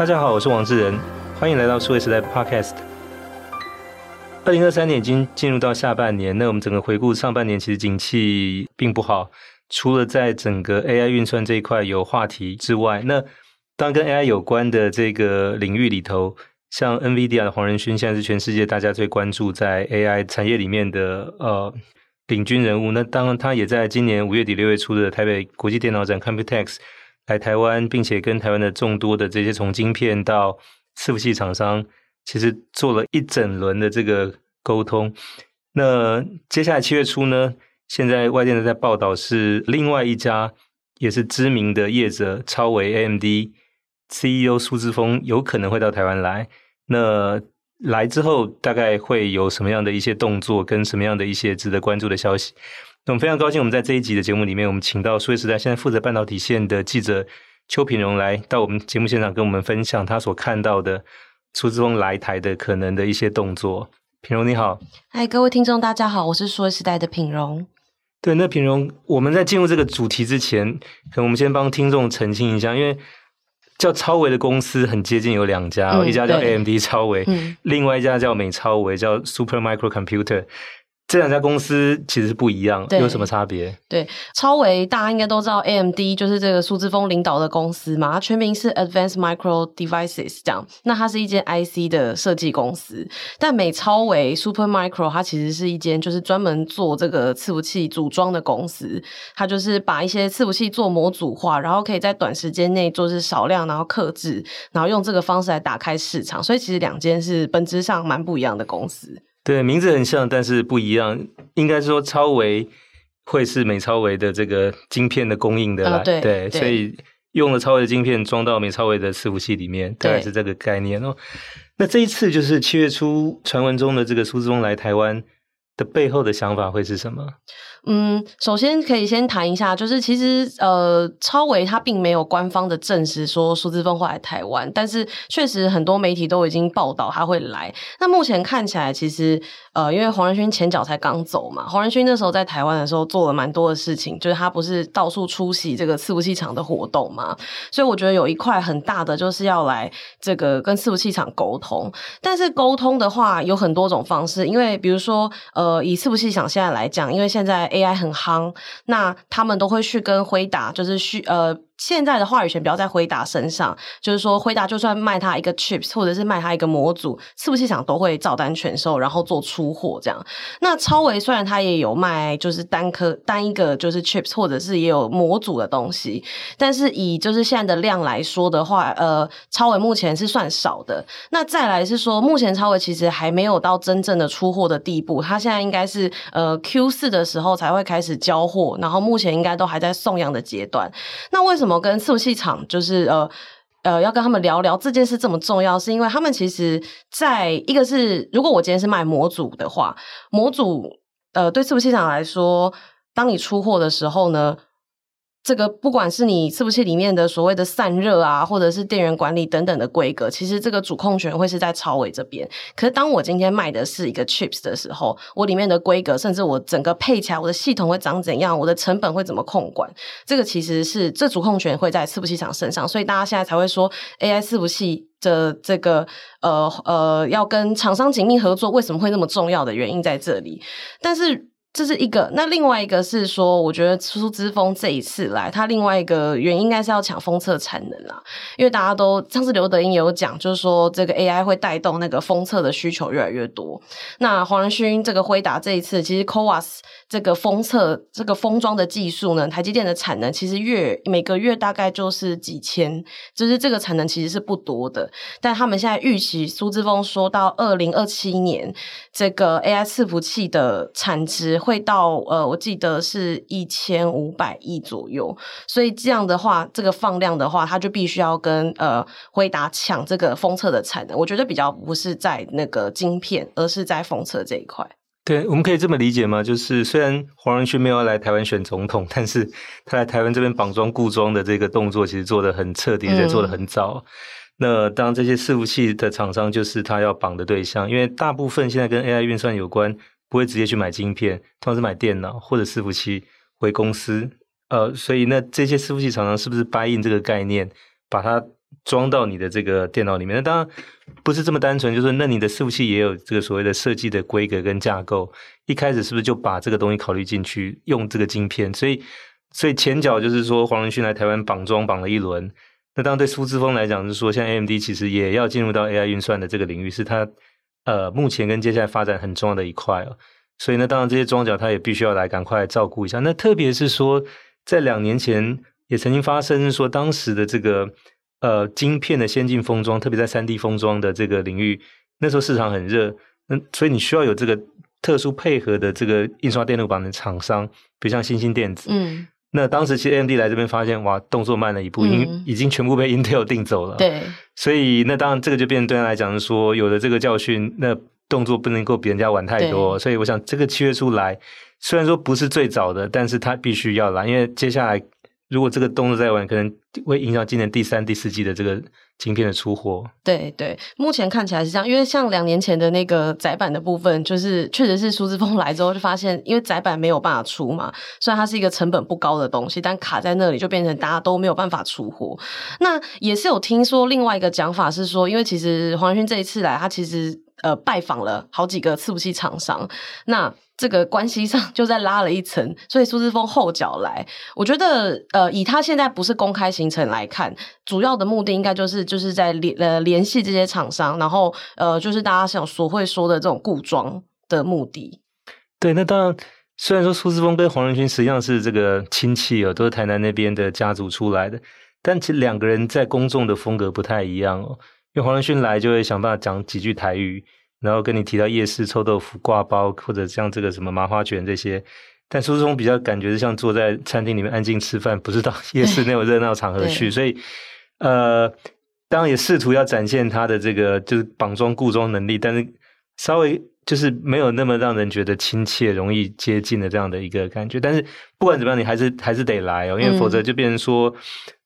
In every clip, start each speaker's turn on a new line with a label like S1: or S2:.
S1: 大家好，我是王志仁，欢迎来到数位时代 Podcast。二零二三年已经进入到下半年，那我们整个回顾上半年，其实景气并不好，除了在整个 AI 运算这一块有话题之外，那当跟 AI 有关的这个领域里头，像 NVIDIA 的黄仁勋，现在是全世界大家最关注在 AI 产业里面的呃领军人物。那当然，他也在今年五月底六月初的台北国际电脑展 Computex 来台湾，并且跟台湾的众多的这些从晶片到伺服器厂商，其实做了一整轮的这个沟通。那接下来七月初呢，现在外电的在报道是另外一家也是知名的业者超微 AMD。CEO 苏志峰有可能会到台湾来，那来之后大概会有什么样的一些动作，跟什么样的一些值得关注的消息？那我们非常高兴，我们在这一集的节目里面，我们请到数位时代现在负责半导体线的记者邱品荣来到我们节目现场，跟我们分享他所看到的苏姿丰来台的可能的一些动作。品荣你好，
S2: 嗨，各位听众大家好，我是数位时代的品荣。
S1: 对，那品荣，我们在进入这个主题之前，可能我们先帮听众澄清一下，因为。叫超微的公司很接近，有两家，嗯、一家叫 AMD 超微，嗯、另外一家叫美超微，叫 Super Micro Computer。这两家公司其实是不一样，有什么差别？
S2: 对，超微大家应该都知道，AMD 就是这个苏姿丰领导的公司嘛，它全名是 Advanced Micro Devices，这样。那它是一间 IC 的设计公司，但美超微 Super Micro 它其实是一间就是专门做这个伺服器组装的公司，它就是把一些伺服器做模组化，然后可以在短时间内做是少量，然后克制，然后用这个方式来打开市场。所以其实两间是本质上蛮不一样的公司。
S1: 对，名字很像，但是不一样。应该说，超维会是美超维的这个晶片的供应的啦，哦、对，对，对，所以用了超维的晶片装到美超维的伺服器里面，大概是这个概念哦。那这一次就是七月初传闻中的这个苏志峰来台湾的背后的想法会是什么？
S2: 嗯，首先可以先谈一下，就是其实呃，超维他并没有官方的证实说数字峰会来台湾，但是确实很多媒体都已经报道他会来。那目前看起来，其实呃，因为黄仁勋前脚才刚走嘛，黄仁勋那时候在台湾的时候做了蛮多的事情，就是他不是到处出席这个伺服器厂的活动嘛，所以我觉得有一块很大的就是要来这个跟伺服器厂沟通。但是沟通的话有很多种方式，因为比如说呃，以伺服器厂现在来讲，因为现在 AI 很夯，那他们都会去跟辉达，就是去呃。现在的话语权不要在辉达身上，就是说辉达就算卖他一个 chips，或者是卖他一个模组，伺服器厂都会照单全收，然后做出货这样。那超微虽然他也有卖，就是单颗单一个就是 chips，或者是也有模组的东西，但是以就是现在的量来说的话，呃，超微目前是算少的。那再来是说，目前超微其实还没有到真正的出货的地步，他现在应该是呃 Q 四的时候才会开始交货，然后目前应该都还在送样的阶段。那为什么？我跟伺服器厂就是呃呃要跟他们聊聊这件事这么重要，是因为他们其实在一个是，如果我今天是卖模组的话，模组呃对伺服器厂来说，当你出货的时候呢，这个不管是你伺服器里面的所谓的散热啊，或者是电源管理等等的规格，其实这个主控权会是在超伟这边。可是当我今天卖的是一个 chips 的时候，我里面的规格，甚至我整个配起来，我的系统会长怎样，我的成本会怎么控管，这个其实是这主控权会在伺服器厂身上。所以大家现在才会说 AI 伺服器的这个呃呃要跟厂商紧密合作，为什么会那么重要的原因在这里。但是。这是一个，那另外一个是说，我觉得苏之峰这一次来，他另外一个原因应该是要抢封测产能啦，因为大家都上次刘德英有讲，就是说这个 AI 会带动那个封测的需求越来越多。那黄仁勋这个辉达这一次，其实 CoWoS 这个封测这个封装的技术呢，台积电的产能其实月每个月大概就是几千，就是这个产能其实是不多的。但他们现在预期苏志峰说到二零二七年，这个 AI 伺服器的产值。会到呃，我记得是一千五百亿左右，所以这样的话，这个放量的话，它就必须要跟呃辉达抢这个封测的产能。我觉得比较不是在那个晶片，而是在封测这一块。
S1: 对，我们可以这么理解吗？就是虽然黄仁勋没有来台湾选总统，但是他来台湾这边绑装固装的这个动作，其实做的很彻底，也做的很早。嗯、那当这些伺服器的厂商，就是他要绑的对象，因为大部分现在跟 AI 运算有关。不会直接去买晶片，通常是买电脑或者伺服器回公司。呃，所以那这些伺服器厂商是不是 buy in 这个概念，把它装到你的这个电脑里面。那当然不是这么单纯，就是那你的伺服器也有这个所谓的设计的规格跟架构。一开始是不是就把这个东西考虑进去，用这个晶片？所以，所以前脚就是说黄仁勋来台湾绑桩绑了一轮。那当然对苏姿丰来讲，是说像 AMD 其实也要进入到 AI 运算的这个领域，是它呃目前跟接下来发展很重要的一块哦。所以呢，当然这些装脚他也必须要来赶快照顾一下。那特别是说，在两年前也曾经发生说，当时的这个呃晶片的先进封装，特别在三 D 封装的这个领域，那时候市场很热，那所以你需要有这个特殊配合的这个印刷电路板的厂商，比如像新兴电子。嗯。那当时其实 AMD 来这边发现，哇，动作慢了一步，已、嗯、已经全部被 Intel 定走了。
S2: 对。所
S1: 以那当然这个就变成对他来讲是说，有了这个教训，那。动作不能够比人家晚太多，所以我想这个七月初来，虽然说不是最早的，但是他必须要来，因为接下来如果这个动作再晚，可能会影响今年第三、第四季的这个晶片的出货。
S2: 对对，目前看起来是这样，因为像两年前的那个窄板的部分，就是确实是苏姿丰来之后就发现，因为窄板没有办法出嘛，虽然它是一个成本不高的东西，但卡在那里就变成大家都没有办法出货。那也是有听说另外一个讲法是说，因为其实黄勋这一次来，他其实。呃，拜访了好几个伺服器厂商，那这个关系上就再拉了一层，所以苏姿丰后脚来，我觉得呃，以他现在不是公开行程来看，主要的目的应该就是就是在联呃联系这些厂商，然后呃，就是大家想所会说的这种固桩的目的。
S1: 对，那当然，虽然说苏志峰跟黄仁勋实际上是这个亲戚哦，都是台南那边的家族出来的，但其实两个人在公众的风格不太一样哦。因为黄仁勋来就会想办法讲几句台语，然后跟你提到夜市臭豆腐、挂包，或者像这个什么麻花卷这些。但苏姿丰比较感觉是像坐在餐厅里面安静吃饭，不是到夜市那种热闹场合去。所以，呃，当然也试图要展现他的这个就是绑装固装能力，但是稍微就是没有那么让人觉得亲切、容易接近的这样的一个感觉。但是不管怎么样，你还是还是得来哦，因为否则就变成说。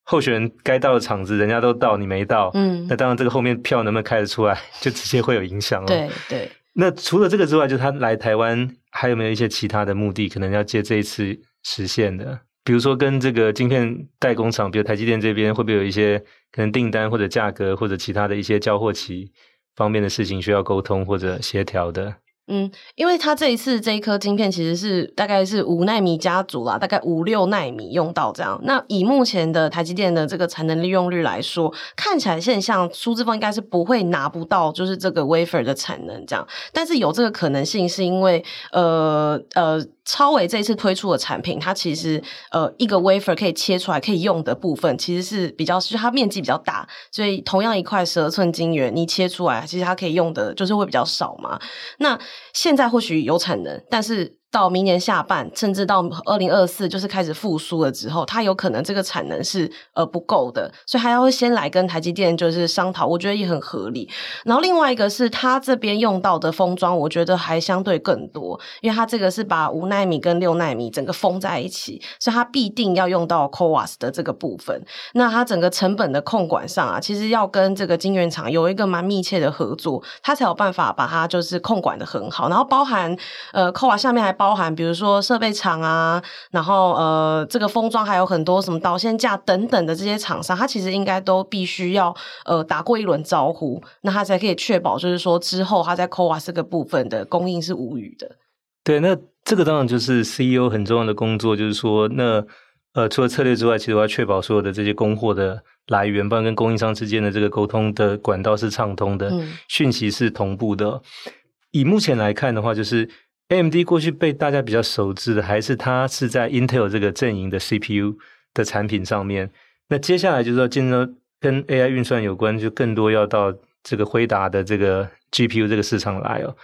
S1: 候选人该到的场子，人家都到，你没到，嗯，那当然这个后面票能不能开得出来，就直接会有影响了。
S2: 对对。
S1: 那除了这个之外，就他来台湾还有没有一些其他的目的，可能要借这一次实现的？比如说跟这个晶片代工厂，比如台积电这边，会不会有一些可能订单或者价格或者其他的一些交货期方面的事情需要沟通或者协调的？
S2: 嗯，因为它这一次这一颗晶片其实是大概是五纳米家族啦，大概五六纳米用到这样。那以目前的台积电的这个产能利用率来说，看起来现象苏志峰应该是不会拿不到就是这个 wafer 的产能这样。但是有这个可能性，是因为呃呃。超微这一次推出的产品，它其实呃一个 wafer 可以切出来可以用的部分，其实是比较是它面积比较大，所以同样一块十二寸晶圆，你切出来，其实它可以用的就是会比较少嘛。那现在或许有产能，但是。到明年下半，甚至到二零二四，就是开始复苏了之后，它有可能这个产能是呃不够的，所以还要先来跟台积电就是商讨，我觉得也很合理。然后另外一个是它这边用到的封装，我觉得还相对更多，因为它这个是把五奈米跟六奈米整个封在一起，所以它必定要用到 CoWoS 的这个部分。那它整个成本的控管上啊，其实要跟这个晶圆厂有一个蛮密切的合作，它才有办法把它就是控管的很好。然后包含呃 CoWoS 下面还包。包含比如说设备厂啊，然后呃，这个封装还有很多什么导线架等等的这些厂商，它其实应该都必须要呃打过一轮招呼，那它才可以确保就是说之后它在 CoWoS 这个部分的供应是无虞的。
S1: 对，那这个当然就是 CEO 很重要的工作，就是说那呃除了策略之外，其实我要确保所有的这些供货的来源，不然跟供应商之间的这个沟通的管道是畅通的，嗯、讯息是同步的。以目前来看的话，就是。AMD 过去被大家比较熟知的，还是它是在 Intel 这个阵营的 CPU 的产品上面。那接下来就是要进入跟 AI 运算有关，就更多要到这个辉达的这个 GPU 这个市场来哦。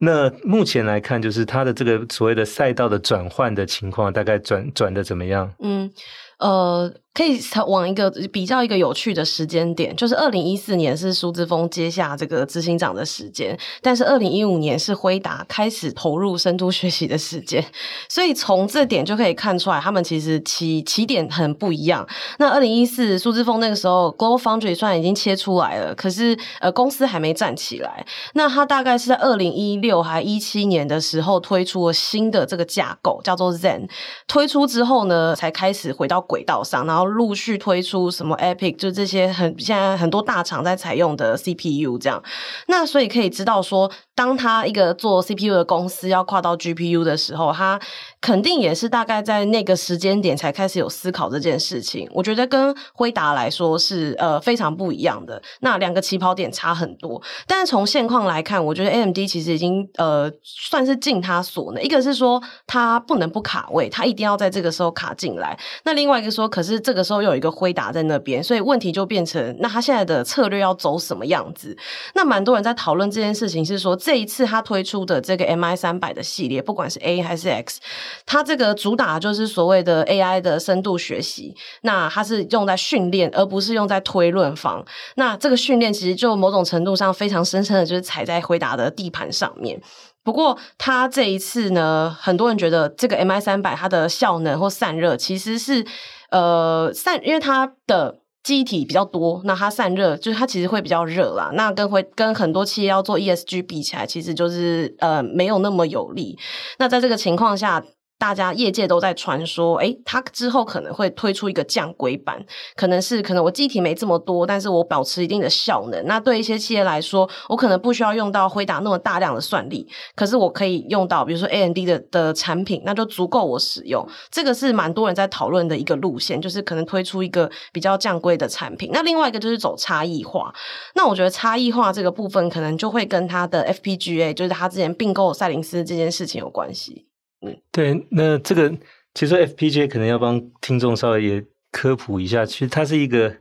S1: 那目前来看，就是它的这个所谓的赛道的转换的情况，大概转转的怎么样？
S2: 嗯，呃。可以往一个比较一个有趣的时间点，就是二零一四年是苏姿丰接下这个执行长的时间，但是二零一五年是辉达开始投入深度学习的时间，所以从这点就可以看出来，他们其实起起点很不一样。那二零一四苏姿丰那个时候，Go Foundry 虽然已经切出来了，可是呃公司还没站起来。那他大概是在二零一六还一七年的时候推出了新的这个架构，叫做 Zen。推出之后呢，才开始回到轨道上，然后然后陆续推出什么 Epic，就这些很现在很多大厂在采用的 CPU 这样。那所以可以知道说，当他一个做 CPU 的公司要跨到 GPU 的时候，他肯定也是大概在那个时间点才开始有思考这件事情。我觉得跟辉达来说是呃非常不一样的，那两个起跑点差很多。但是从现况来看，我觉得 AMD 其实已经呃算是尽他所能。一个是说他不能不卡位，他一定要在这个时候卡进来。那另外一个说，可是这个时候又有一个辉达在那边，所以问题就变成，那他现在的策略要走什么样子？那蛮多人在讨论这件事情，是说这一次他推出的这个 MI 三百的系列，不管是 A 还是 X，它这个主打就是所谓的 AI 的深度学习，那它是用在训练，而不是用在推论方。那这个训练其实就某种程度上非常深深的就是踩在回答的地盘上面。不过它这一次呢，很多人觉得这个 MI 三百它的效能或散热其实是呃散，因为它的。机体比较多，那它散热就是它其实会比较热啦。那跟会跟很多企业要做 ESG 比起来，其实就是呃没有那么有利。那在这个情况下。大家业界都在传说，诶，它之后可能会推出一个降规版，可能是可能我机体没这么多，但是我保持一定的效能。那对一些企业来说，我可能不需要用到辉达那么大量的算力，可是我可以用到比如说 AMD 的的产品，那就足够我使用。这个是蛮多人在讨论的一个路线，就是可能推出一个比较降规的产品。那另外一个就是走差异化。那我觉得差异化这个部分，可能就会跟它的 FPGA，就是他之前并购赛灵思这件事情有关系。
S1: 嗯，对，那这个其实 FPGA 可能要帮听众稍微也科普一下，其实它是一个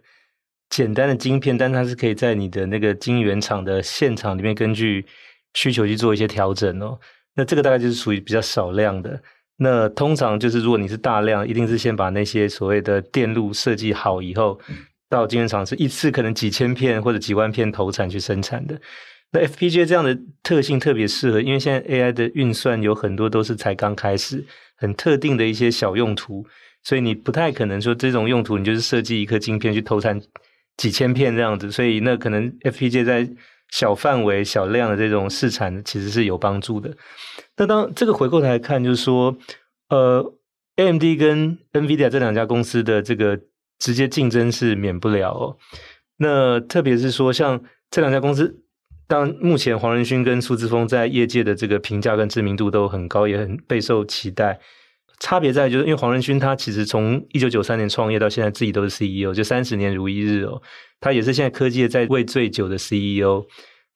S1: 简单的晶片，但它是可以在你的那个晶圆厂的现场里面根据需求去做一些调整哦。那这个大概就是属于比较少量的。那通常就是如果你是大量，一定是先把那些所谓的电路设计好以后，到晶圆厂是一次可能几千片或者几万片投产去生产的。那 FPGA 这样的特性特别适合，因为现在 AI 的运算有很多都是才刚开始，很特定的一些小用途，所以你不太可能说这种用途你就是设计一颗晶片去投产几千片这样子，所以那可能 FPGA 在小范围、小量的这种试产其实是有帮助的。那当这个回过头来看，就是说，呃，AMD 跟 NVIDIA 这两家公司的这个直接竞争是免不了哦。那特别是说，像这两家公司。当目前黄仁勋跟苏姿丰在业界的这个评价跟知名度都很高，也很备受期待。差别在就是，因为黄仁勋他其实从一九九三年创业到现在，自己都是 CEO，就三十年如一日哦。他也是现在科技在位最久的 CEO。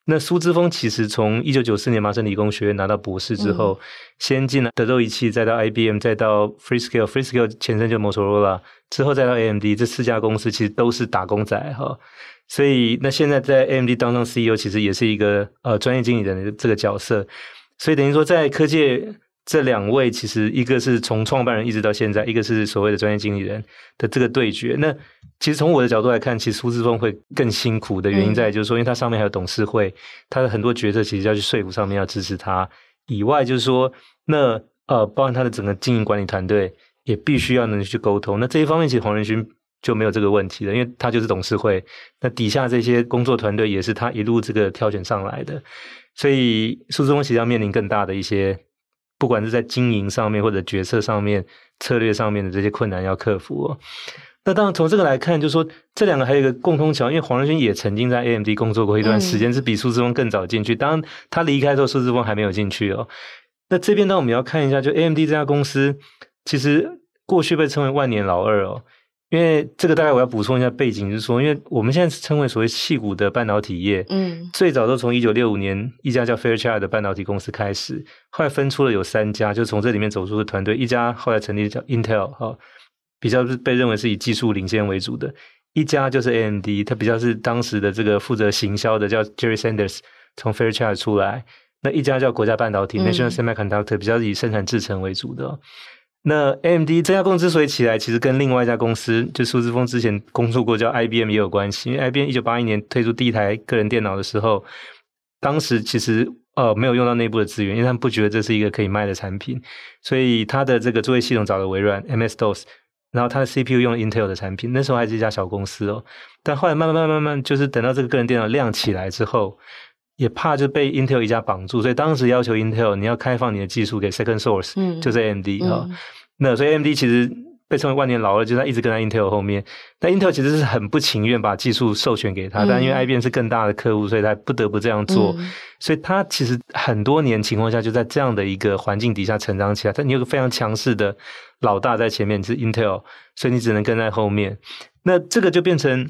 S1: 那苏之峰其实从一九九四年麻省理工学院拿到博士之后，嗯、先进了德州仪器，再到 IBM，再到 Freescale，Freescale 前身就 Motorola，之后再到 AMD，这四家公司其实都是打工仔哈。所以，那现在在 AMD 当上 CEO，其实也是一个呃专业经理人的这个角色。所以等于说，在科技这两位，其实一个是从创办人一直到现在，一个是所谓的专业经理人的这个对决。那其实从我的角度来看，其实苏志峰会更辛苦的原因在就是说，因为他上面还有董事会，他的很多决策其实要去说服上面要支持他。以外，就是说，那呃，包含他的整个经营管理团队也必须要能去沟通。那这一方面，其实黄仁勋。就没有这个问题了，因为他就是董事会，那底下这些工作团队也是他一路这个挑选上来的，所以苏志峰其实要面临更大的一些，不管是在经营上面或者决策上面、策略上面的这些困难要克服哦。那当然从这个来看，就是说这两个还有一个共通桥，因为黄仁勋也曾经在 AMD 工作过一段时间，嗯、是比苏志峰更早进去。当然他离开的时候，苏志峰还没有进去哦。那这边呢，我们要看一下，就 AMD 这家公司，其实过去被称为万年老二哦。因为这个大概我要补充一下背景，就是说，因为我们现在称为所谓矽谷的半导体业，嗯，最早都从一九六五年一家叫 Fairchild 的半导体公司开始，后来分出了有三家，就从这里面走出的团队，一家后来成立叫 Intel 哈，比较是被认为是以技术领先为主的，一家就是 AMD，它比较是当时的这个负责行销的叫 Jerry Sanders 从 Fairchild 出来，那一家叫国家半导体、嗯、National Semiconductor 比较是以生产制程为主的。那 AMD 这家公司之所以起来，其实跟另外一家公司，就苏志峰之前工作过叫 IBM 也有关系。因为 IBM 一九八一年推出第一台个人电脑的时候，当时其实呃没有用到内部的资源，因为他们不觉得这是一个可以卖的产品，所以他的这个作业系统找了微软 MS-DOS，然后他的 CPU 用了 Intel 的产品。那时候还是一家小公司哦，但后来慢慢慢慢慢，就是等到这个个人电脑亮起来之后。也怕就被 Intel 一家绑住，所以当时要求 Intel 你要开放你的技术给 Second Source，嗯，就是 AMD 哈、嗯。那所以 AMD 其实被称为万年老二，就是他一直跟在 Intel 后面。但 Intel 其实是很不情愿把技术授权给他，嗯、但因为 IBM 是更大的客户，所以他不得不这样做。嗯、所以他其实很多年情况下就在这样的一个环境底下成长起来。但你有个非常强势的老大在前面，是 Intel，所以你只能跟在后面。那这个就变成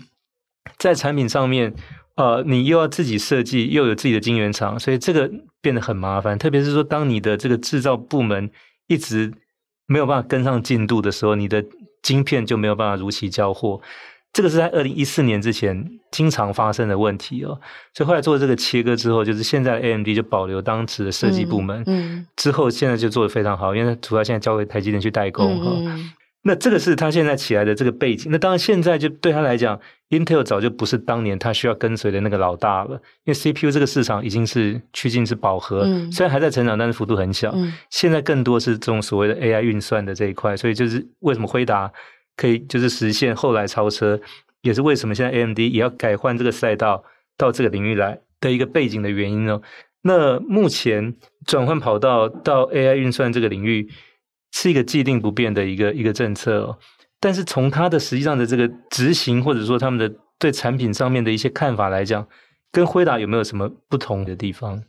S1: 在产品上面，呃，你又要自己设计，又有自己的晶圆厂，所以这个变得很麻烦。特别是说，当你的这个制造部门一直没有办法跟上进度的时候，你的晶片就没有办法如期交货。这个是在二零一四年之前经常发生的问题哦。所以后来做这个切割之后，就是现在 AMD 就保留当时的设计部门，嗯，嗯之后现在就做的非常好，因为主要现在交给台积电去代工哈。嗯嗯那这个是他现在起来的这个背景。那当然，现在就对他来讲，Intel 早就不是当年他需要跟随的那个老大了。因为 CPU 这个市场已经是趋近是饱和，嗯、虽然还在成长，但是幅度很小。嗯、现在更多是这种所谓的 AI 运算的这一块，所以就是为什么辉达可以就是实现后来超车，也是为什么现在 AMD 也要改换这个赛道到这个领域来的一个背景的原因呢？那目前转换跑道到 AI 运算这个领域。是一个既定不变的一个一个政策哦，但是从它的实际上的这个执行，或者说他们的对产品上面的一些看法来讲，跟辉达有没有什么不同的地方？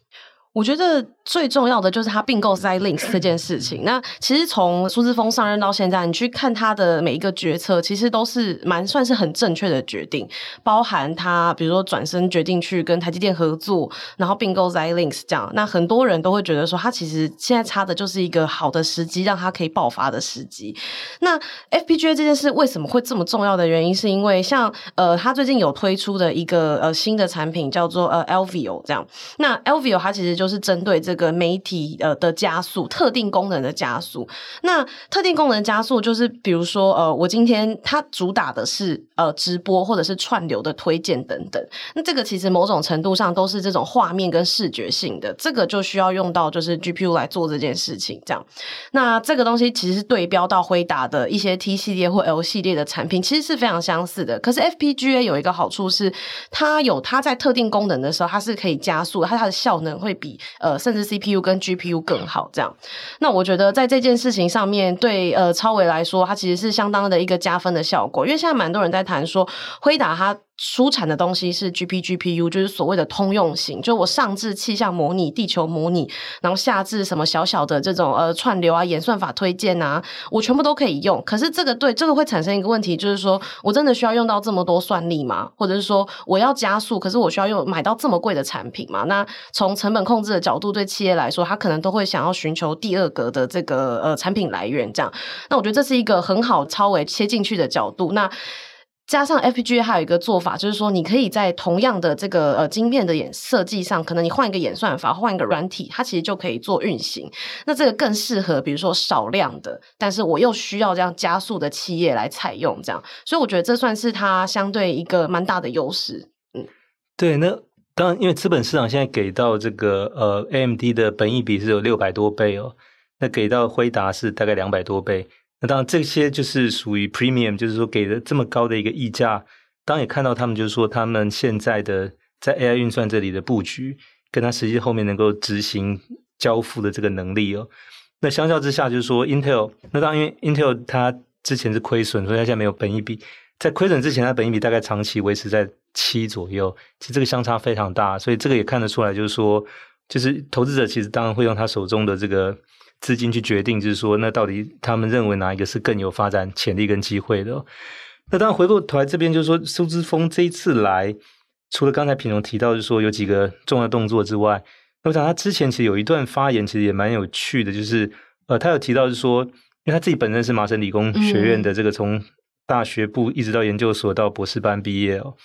S2: 我觉得最重要的就是他并购 Xilinx 这件事情。那其实从苏志峰上任到现在，你去看他的每一个决策，其实都是蛮算是很正确的决定。包含他比如说转身决定去跟台积电合作，然后并购 Xilinx 这样。那很多人都会觉得说，他其实现在差的就是一个好的时机，让他可以爆发的时机。那 FPGA 这件事为什么会这么重要的原因，是因为像呃，他最近有推出的一个呃新的产品叫做呃 Alveo 这样。那 Alveo 它其实就就是针对这这个媒体呃的加速，特定功能的加速。那特定功能加速就是，比如说呃，我今天它主打的是呃直播或者是串流的推荐等等。那这个其实某种程度上都是这种画面跟视觉性的，这个就需要用到就是 GPU 来做这件事情。这样，那这个东西其实是对标到辉达的一些 T 系列或 L 系列的产品，其实是非常相似的。可是 FPGA 有一个好处是，它有它在特定功能的时候，它是可以加速，它它的效能会比。呃，甚至 CPU 跟 GPU 更好，这样。那我觉得在这件事情上面，对呃超维来说，它其实是相当的一个加分的效果。因为现在蛮多人在谈说，辉达它。出产的东西是 GPGPU，就是所谓的通用型，就我上至气象模拟、地球模拟，然后下至什么小小的这种呃串流啊、演算法推荐啊，我全部都可以用。可是这个对这个会产生一个问题，就是说我真的需要用到这么多算力吗？或者是说我要加速，可是我需要用买到这么贵的产品吗？那从成本控制的角度，对企业来说，他可能都会想要寻求第二个的这个呃产品来源，这样。那我觉得这是一个很好超微切进去的角度。那加上 FPGA 还有一个做法，就是说你可以在同样的这个呃晶片的演设计上，可能你换一个演算法，换一个软体，它其实就可以做运行。那这个更适合，比如说少量的，但是我又需要这样加速的企业来采用这样。所以我觉得这算是它相对一个蛮大的优势。嗯，
S1: 对。那当然，因为资本市场现在给到这个呃 AMD 的本益比是有六百多倍哦，那给到辉达是大概两百多倍。那当然，这些就是属于 premium，就是说给了这么高的一个溢价。当然也看到他们就是说，他们现在的在 AI 运算这里的布局，跟他实际后面能够执行交付的这个能力哦。那相较之下，就是说 Intel，那当然因为 Intel 它之前是亏损，所以它现在没有本益比。在亏损之前，它本益比大概长期维持在七左右，其实这个相差非常大。所以这个也看得出来，就是说，就是投资者其实当然会用他手中的这个。资金去决定，就是说，那到底他们认为哪一个是更有发展潜力跟机会的？那当然回过头来这边，就是说，苏之峰这一次来，除了刚才品荣提到，就是说有几个重要动作之外，那我想他之前其实有一段发言，其实也蛮有趣的，就是呃，他有提到，就是说，因为他自己本身是麻省理工学院的这个从大学部一直到研究所到博士班毕业哦，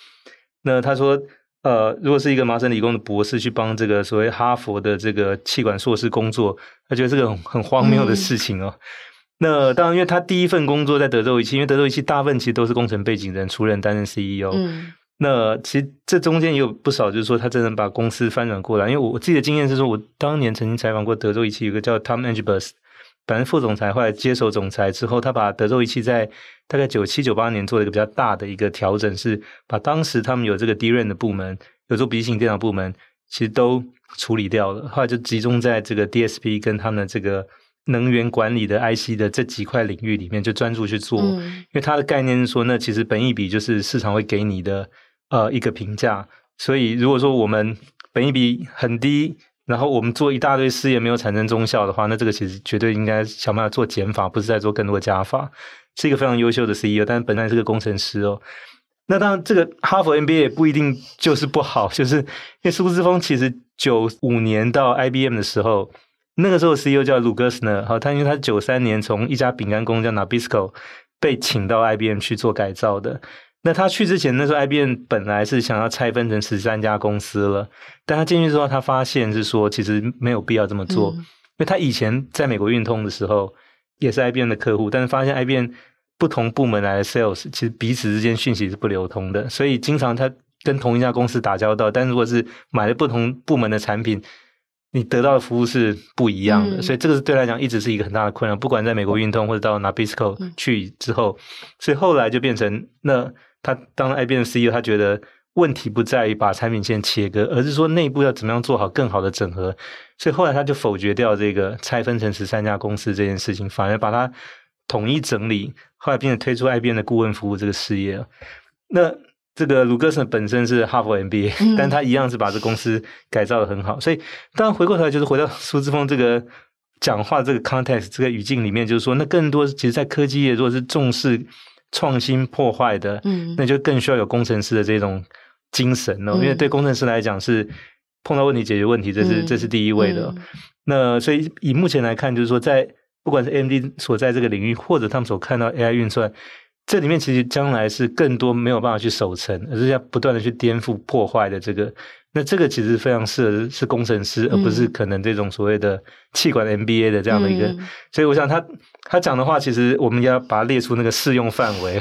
S1: 那他说。呃，如果是一个麻省理工的博士去帮这个所谓哈佛的这个气管硕士工作，他觉得这个很很荒谬的事情哦。嗯、那当然，因为他第一份工作在德州仪器，因为德州仪器大部分其实都是工程背景的人出任担任 CEO。嗯、那其实这中间也有不少，就是说他真的把公司翻转过来。因为我我自己的经验是说，我当年曾经采访过德州仪器，有个叫 Tom Angebus。本来副总裁后来接手总裁之后，他把德州仪器在大概九七九八年做了一个比较大的一个调整，是把当时他们有这个 DRAM 的部门，有做笔记型电脑部门，其实都处理掉了，后来就集中在这个 DSP 跟他们的这个能源管理的 IC 的这几块领域里面就专注去做，
S2: 嗯、
S1: 因为它的概念是说，那其实本益比就是市场会给你的呃一个评价，所以如果说我们本益比很低，然后我们做一大堆事业没有产生中效的话，那这个其实绝对应该想办法做减法，不是在做更多的加法。是一个非常优秀的 CEO，但是本来是个工程师哦。那当然，这个哈佛 MBA 也不一定就是不好，就是因为苏姿丰其实九五年到 IBM 的时候，那个时候 CEO 叫鲁格斯呢，好，他因为他九三年从一家饼干公司叫 Nabisco 被请到 IBM 去做改造的。那他去之前，那时候 IBM 本来是想要拆分成十三家公司了，但他进去之后，他发现是说其实没有必要这么做，嗯、因为他以前在美国运通的时候也是 IBM 的客户，但是发现 IBM 不同部门来的 sales 其实彼此之间讯息是不流通的，所以经常他跟同一家公司打交道，但如果是买了不同部门的产品，你得到的服务是不一样的，嗯、所以这个是对他来讲一直是一个很大的困扰。不管在美国运通或者到 Nabisco 去之后，所以后来就变成那他当 IBM CEO，他觉得问题不在于把产品线切割，而是说内部要怎么样做好更好的整合。所以后来他就否决掉这个拆分成十三家公司这件事情，反而把它统一整理。后来，并且推出 IBM 的顾问服务这个事业。那这个鲁格森本身是哈佛 MBA，、嗯、但他一样是把这公司改造的很好。所以，当然回过头来，就是回到苏志峰这个讲话这个 context 这个语境里面，就是说，那更多其实，在科技业，如果是重视创新破坏的，嗯，那就更需要有工程师的这种精神哦。嗯、因为对工程师来讲，是碰到问题解决问题，这是、嗯、这是第一位的。嗯、那所以，以目前来看，就是说在不管是 AMD 所在这个领域，或者他们所看到 AI 运算，这里面其实将来是更多没有办法去守成，而是要不断的去颠覆、破坏的这个。那这个其实非常适合是工程师，而不是可能这种所谓的气管 MBA 的这样的一个。嗯、所以我想他他讲的话，其实我们要把它列出那个适用范围。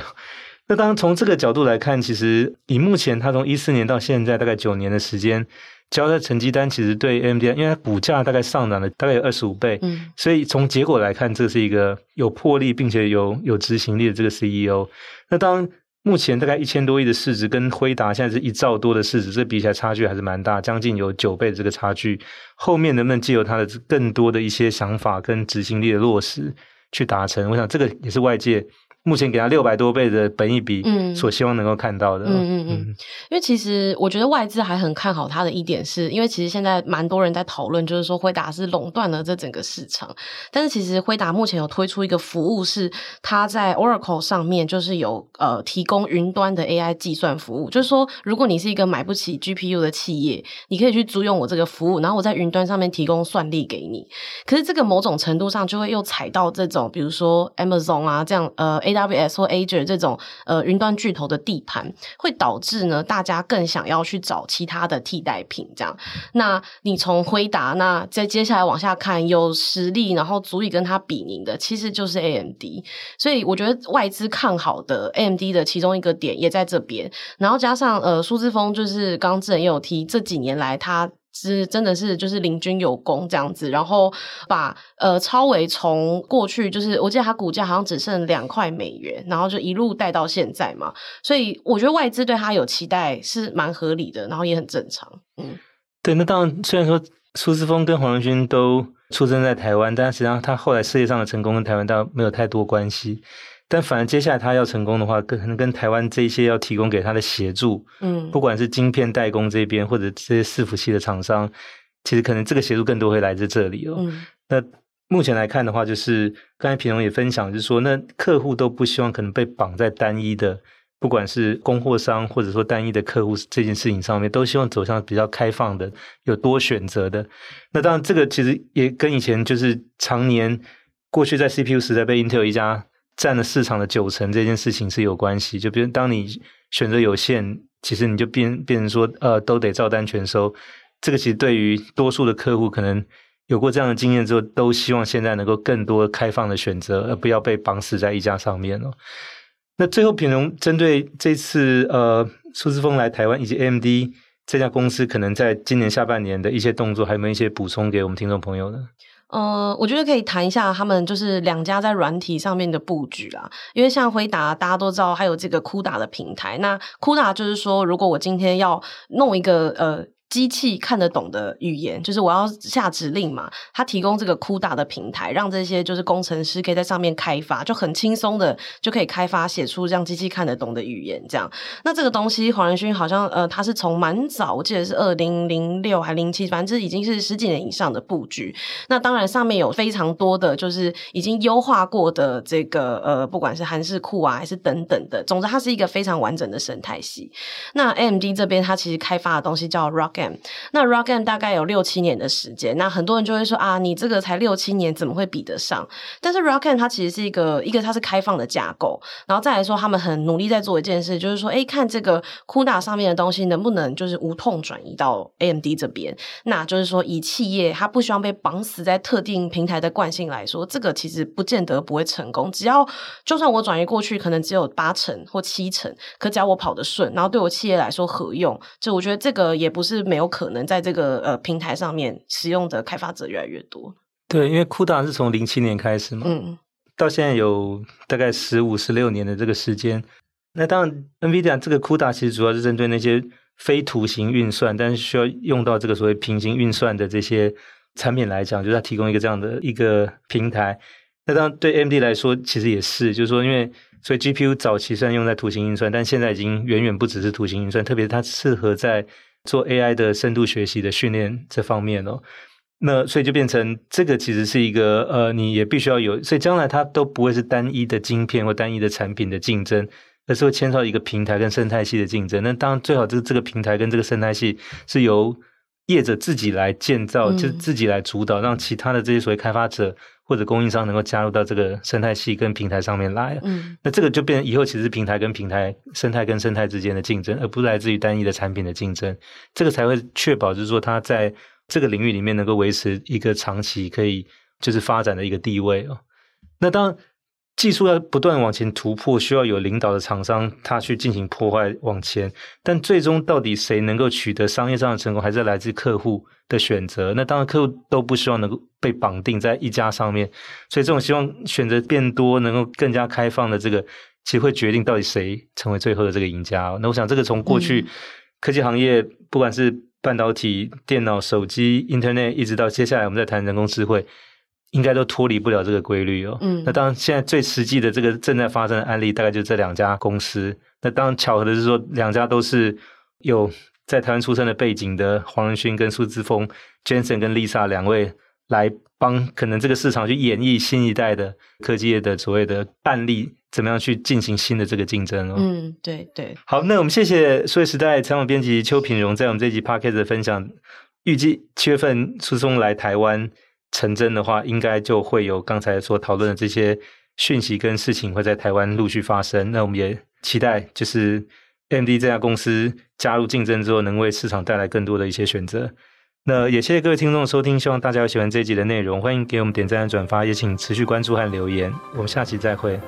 S1: 那当然从这个角度来看，其实以目前他从一四年到现在大概九年的时间。交的成绩单其实对 AMD，因为它股价大概上涨了大概有二十五倍，嗯，所以从结果来看，这是一个有魄力并且有有执行力的这个 CEO。那当目前大概一千多亿的市值，跟辉达现在是一兆多的市值，这比起来差距还是蛮大，将近有九倍的这个差距。后面能不能借由它的更多的一些想法跟执行力的落实去达成？我想这个也是外界。目前给他六百多倍的本益比，嗯，所希望能够看到的，嗯嗯嗯，
S2: 因为其实我觉得外资还很看好他的一点是，因为其实现在蛮多人在讨论，就是说辉达是垄断了这整个市场，但是其实辉达目前有推出一个服务，是它在 Oracle 上面就是有呃提供云端的 AI 计算服务，就是说如果你是一个买不起 GPU 的企业，你可以去租用我这个服务，然后我在云端上面提供算力给你，可是这个某种程度上就会又踩到这种比如说 Amazon 啊这样呃 A AWS 或 Azure 这种呃云端巨头的地盘，会导致呢大家更想要去找其他的替代品。这样，那你从回答，那再接下来往下看，有实力然后足以跟他比拟的，其实就是 AMD。所以我觉得外资看好的 AMD 的其中一个点也在这边。然后加上呃苏姿丰，就是刚智仁也有提，这几年来他。是真的是就是领军有功这样子，然后把呃超微从过去就是我记得它股价好像只剩两块美元，然后就一路带到现在嘛，所以我觉得外资对它有期待是蛮合理的，然后也很正常。嗯，
S1: 对，那当然虽然说苏姿丰跟黄仁勋都出生在台湾，但实际上他后来事业上的成功跟台湾倒没有太多关系。但反而接下来他要成功的话，可能跟台湾这一些要提供给他的协助，嗯，不管是晶片代工这边或者这些伺服器的厂商，其实可能这个协助更多会来自这里哦。嗯，那目前来看的话，就是刚才平荣也分享，就是说，那客户都不希望可能被绑在单一的，不管是供货商或者说单一的客户这件事情上面，都希望走向比较开放的、有多选择的。那当然，这个其实也跟以前就是常年过去在 CPU 时代被 Intel 一家。占了市场的九成这件事情是有关系，就比如当你选择有限，其实你就变变成说，呃，都得照单全收。这个其实对于多数的客户，可能有过这样的经验之后，都希望现在能够更多开放的选择，而不要被绑死在一家上面哦。那最后，品荣针对这次呃苏姿丰来台湾以及 AMD 这家公司可能在今年下半年的一些动作，还有没有一些补充给我们听众朋友呢？
S2: 嗯，我觉得可以谈一下他们就是两家在软体上面的布局啦。因为像辉达，大家都知道还有这个酷达的平台。那酷达就是说，如果我今天要弄一个呃机器看得懂的语言，就是我要下指令嘛，它提供这个酷大的平台，让这些就是工程师可以在上面开发，就很轻松的就可以开发写出让机器看得懂的语言。这样，那这个东西黄仁勋好像呃，他是从蛮早，我记得是二零零六还零七，反正这已经是十几年以上的布局。那当然上面有非常多的就是已经优化过的这个呃，不管是韩式库啊，还是等等的，总之它是一个非常完整的生态系。那 AMD 这边它其实开发的东西叫 Rock ROCm。那 ROCm 大概有六七年的时间，那很多人就会说啊，你这个才六七年，怎么会比得上？但是 ROCm 它其实是一个一个它是开放的架构，然后再来说，他们很努力在做一件事，就是说，哎，看这个 CUDA 上面的东西能不能就是无痛转移到 AMD 这边。那就是说，以企业它不希望被绑死在特定平台的惯性来说，这个其实不见得不会成功。只要就算我转移过去，可能只有八成或七成，可只要我跑得顺，然后对我企业来说合用，就我觉得这个也不是没有可能在这个呃平台上面使用的开发者越来越多。
S1: 对，因为 CUDA 是从零七年开始嘛，嗯，到现在有大概十五、十六年的这个时间。那当然，NVIDIA 这个 CUDA 其实主要是针对那些非图形运算，但是需要用到这个所谓平行运算的这些产品来讲，就是它提供一个这样的一个平台。那当然对 AMD 来说，其实也是，就是说，因为所以 GPU 早期虽然用在图形运算，但现在已经远远不只是图形运算，特别是它适合在做 AI 的深度学习的训练这方面哦，那所以就变成这个其实是一个呃，你也必须要有，所以将来它都不会是单一的晶片或单一的产品的竞争，而是会牵涉一个平台跟生态系的竞争。那当然最好就是这个平台跟这个生态系是由业者自己来建造，嗯、就是自己来主导，让其他的这些所谓开发者。或者供应商能够加入到这个生态系跟平台上面来，嗯，那这个就变成以后其实平台跟平台、生态跟生态之间的竞争，而不是来自于单一的产品的竞争，这个才会确保就是说它在这个领域里面能够维持一个长期可以就是发展的一个地位哦。那当技术要不断往前突破，需要有领导的厂商他去进行破坏往前，但最终到底谁能够取得商业上的成功，还是来自客户的选择。那当然，客户都不希望能够被绑定在一家上面，所以这种希望选择变多，能够更加开放的这个，其实会决定到底谁成为最后的这个赢家。那我想，这个从过去科技行业，不管是半导体、电脑、手机、Internet，一直到接下来我们在谈人工智慧。应该都脱离不了这个规律哦。嗯，那当然，现在最实际的这个正在发生的案例，大概就这两家公司。那当然巧合的是说，两家都是有在台湾出生的背景的黄仁勋跟苏姿丰 Jensen 跟 Lisa 两位来帮可能这个市场去演绎新一代的科技业的所谓的案例，怎么样去进行新的这个竞争哦。
S2: 嗯，对对。
S1: 好，那我们谢谢数位时代采访编辑邱品荣在我们这集 Podcast 的分享。预计七月份苏姿丰来台湾。成真的话，应该就会有刚才所讨论的这些讯息跟事情会在台湾陆续发生。那我们也期待，就是 MD 这家公司加入竞争之后，能为市场带来更多的一些选择。那也谢谢各位听众的收听，希望大家有喜欢这一集的内容，欢迎给我们点赞、转发，也请持续关注和留言。我们下期再会。